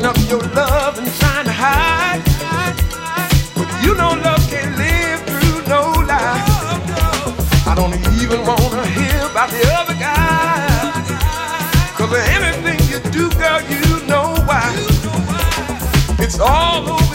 giving up your love and trying to hide. But you know love can't live through no lie. I don't even wanna hear about the other guy. Cause everything you do, girl, you know why. It's all over.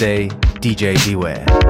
DJ Beware.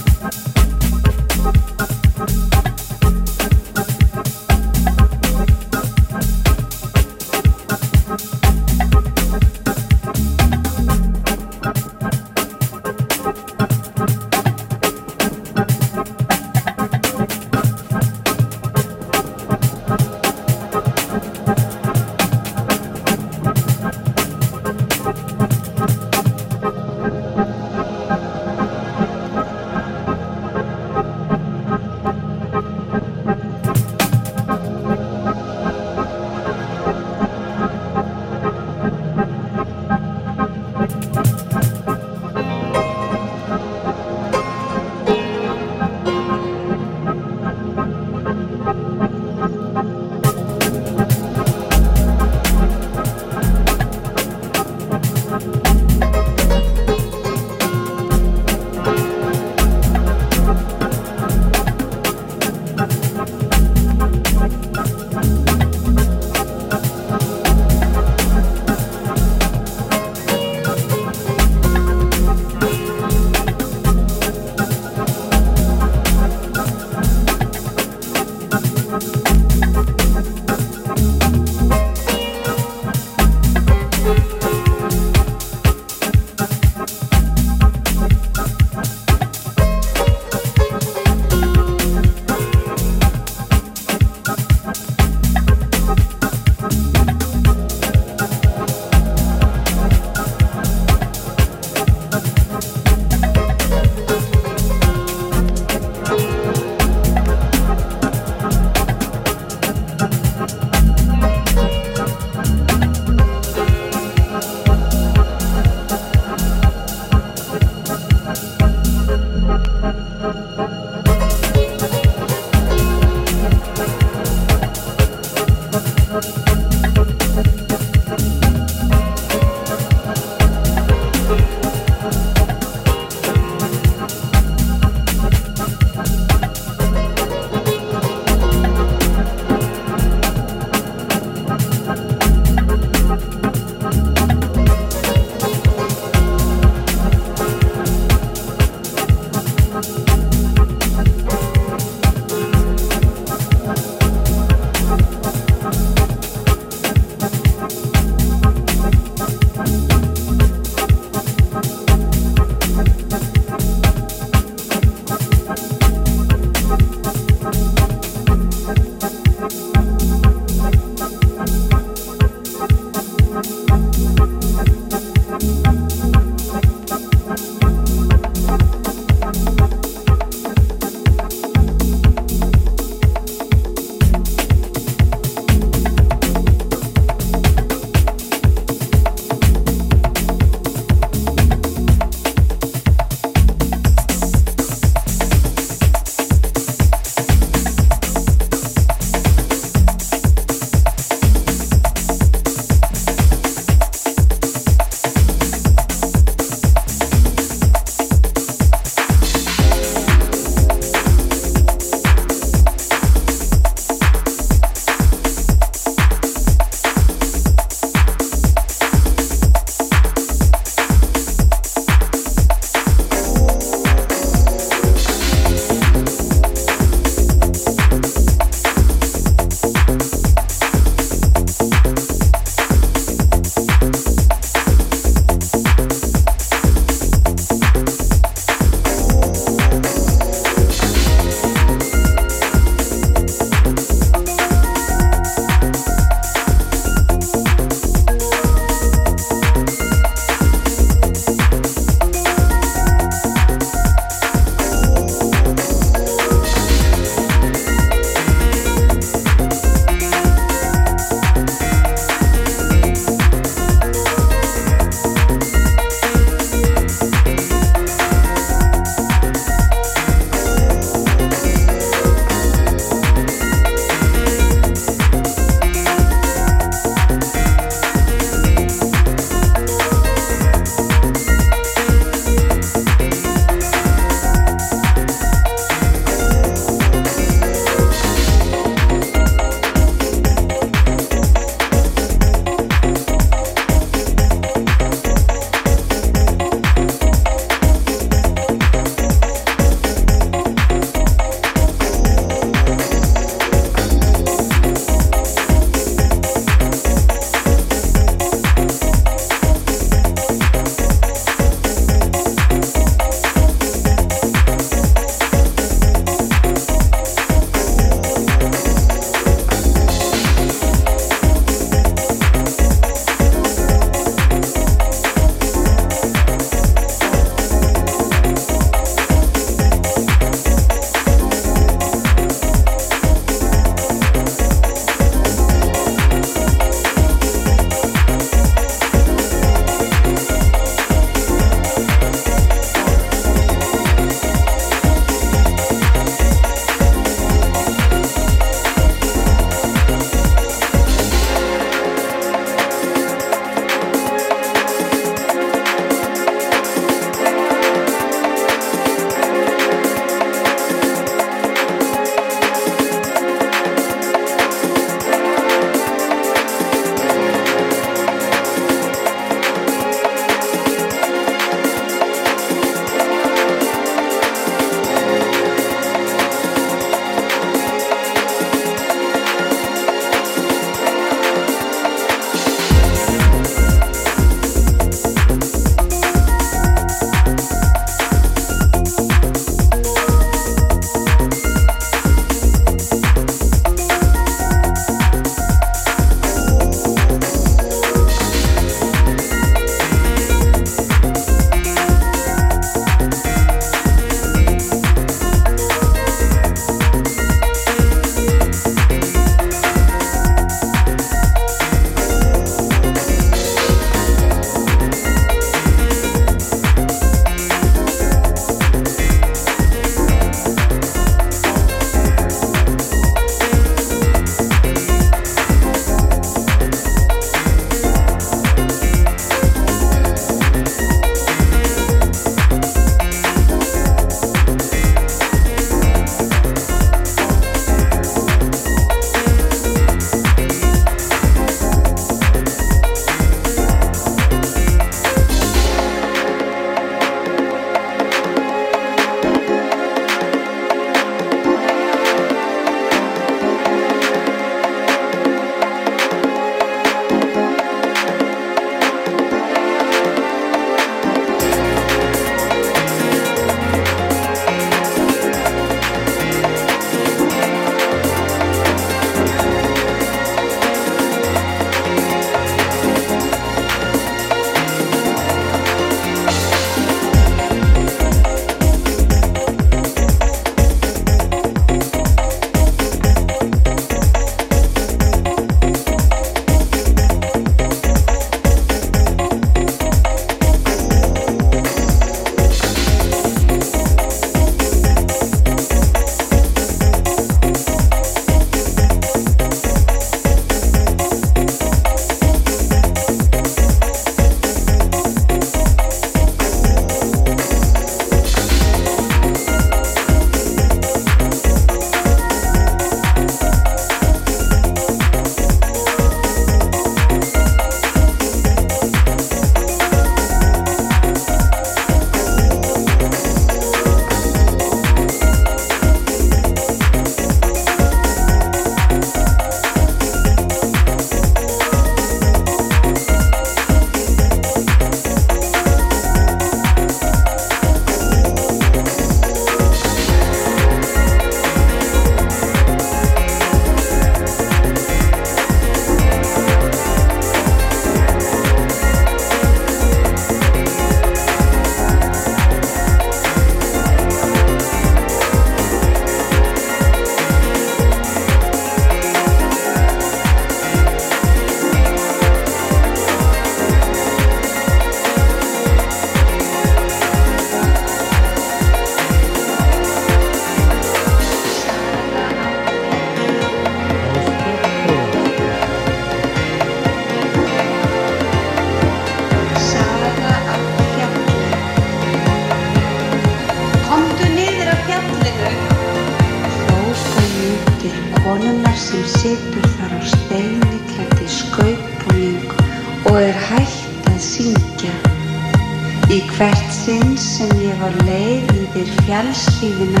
Amen.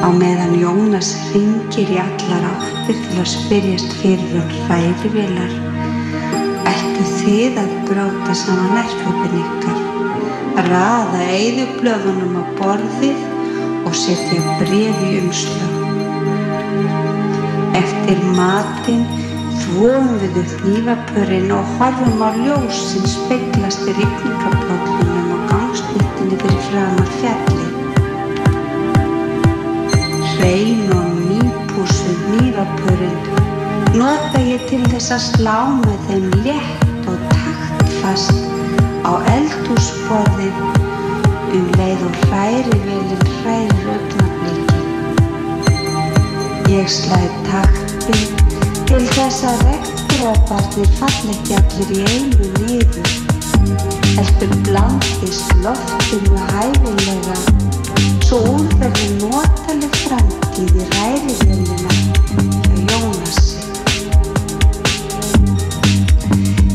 Á meðan Jónas ringir í allar áttir til að spyrjast fyrir um hrærivélar, ættu þið að bróta saman nærfötin ykkar, raða eyðublöðunum á borðið og setja bref í umslag. Eftir matinn þvóum við upp nývapörinn og horfum á ljós sem speglast í rikningapollunum og gangsnýttinni fyrir framar fjallið. Hrein og nýpúsuð nývapörinn nota ég til þess að slá með þeim létt og taktfast á eldhúsborðið. Um leið og hrærivelin hrærir augnablikin. Ég slæði takti til þess að regndróparnir fall ekki allir í einu niður. Heldur blandist loftinu hæfilega úr verði notaleg framtíð í ræðivélina hjá Jónasi.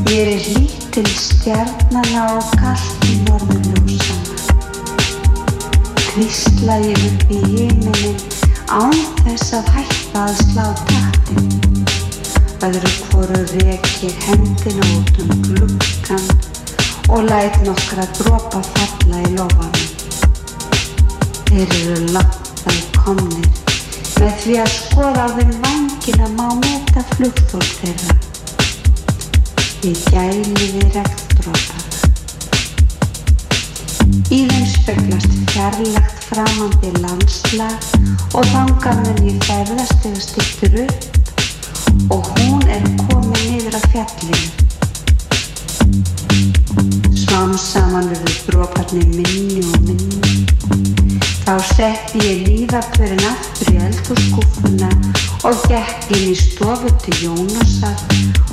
Mér er hlýtt til stjarnana og kallt í norðurljósana. Hvísla ég upp í himinin án þess að hætta að slá taktin. Öðru hvoru rek ég hendina út um glukkan og læt nokkra dropa falla í lofanum. Þeir eru langt að komnir. Með því að skoða á þeim vangina má meta flugþól þeirra. Við regndrópana. Í þeim speglast fjarlagt framandi landslag og þangað mun ég ferðast þegar stýttur upp og hún er komin niður af fjallinu. Smám saman verður droparnir minni og minni. Þá setti ég lífapörin aftur í eldurskúfuna og gekk inn í stofu til Jónasar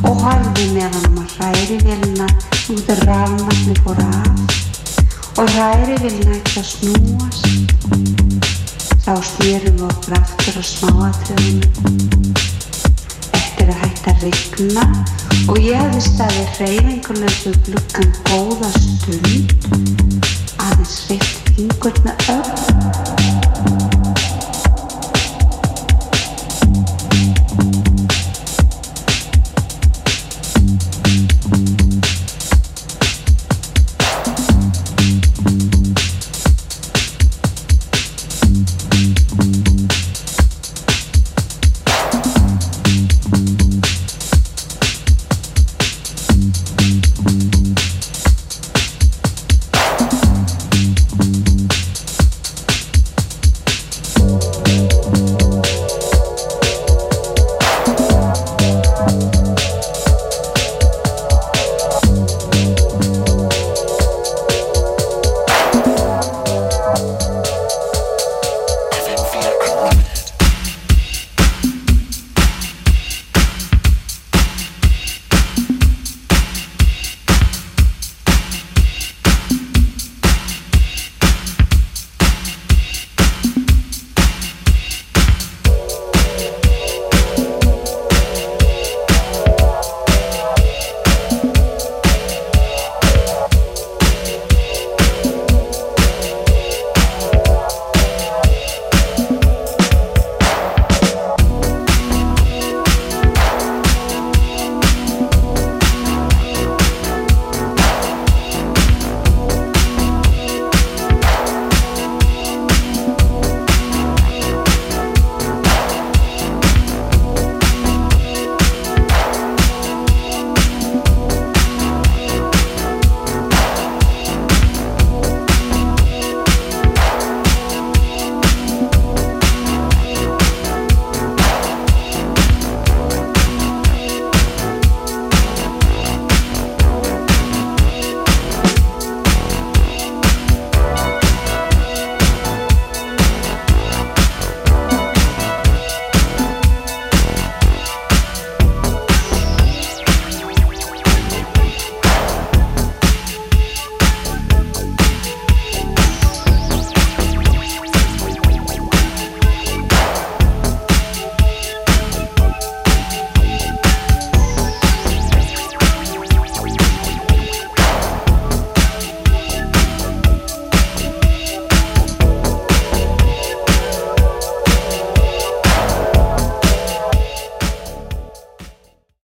og horfði með hann á hrærivelina út að rafmagni fór af og hrærivelina ekki að snúast. Þá snýrum við okkur aftur á smáatriðinu. Eftir að hætta að rigna og ég hefði staðið hreyfingulegs við gluggan góða stund I'm wie Gott mir ab.